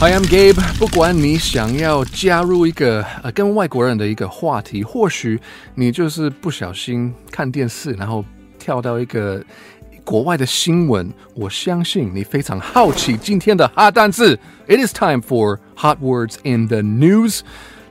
Hi, I'm Gabe。不管你想要加入一个呃跟外国人的一个话题，或许你就是不小心看电视，然后跳到一个国外的新闻。我相信你非常好奇今天的哈单字。It is time for hot words in the news.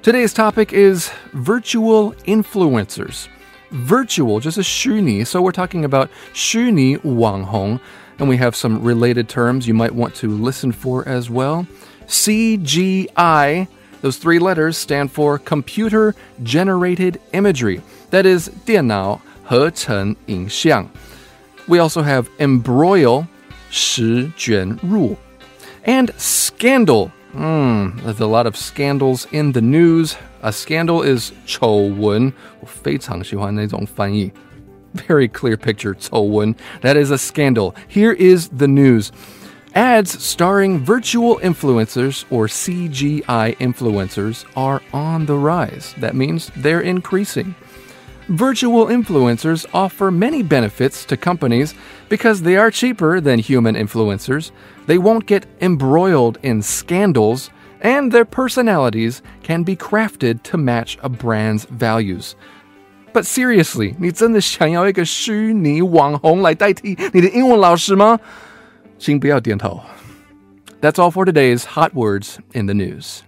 Today's topic is virtual influencers. Virtual 就是虚拟，so we're talking about 虚拟网红。and we have some related terms you might want to listen for as well. CGI, those three letters stand for computer generated imagery. That is 电脑合成影像. We also have embroil, 十卷入, and scandal. Mm, there's a lot of scandals in the news. A scandal is 丑闻，我非常喜欢那种翻译。very clear picture, Wen. That is a scandal. Here is the news. Ads starring virtual influencers or CGI influencers are on the rise. That means they're increasing. Virtual influencers offer many benefits to companies because they are cheaper than human influencers, they won't get embroiled in scandals, and their personalities can be crafted to match a brand's values. But seriously，你真的想要一个虚拟网红来代替你的英文老师吗？ 请不要点头。That's all for today's hot words in the news.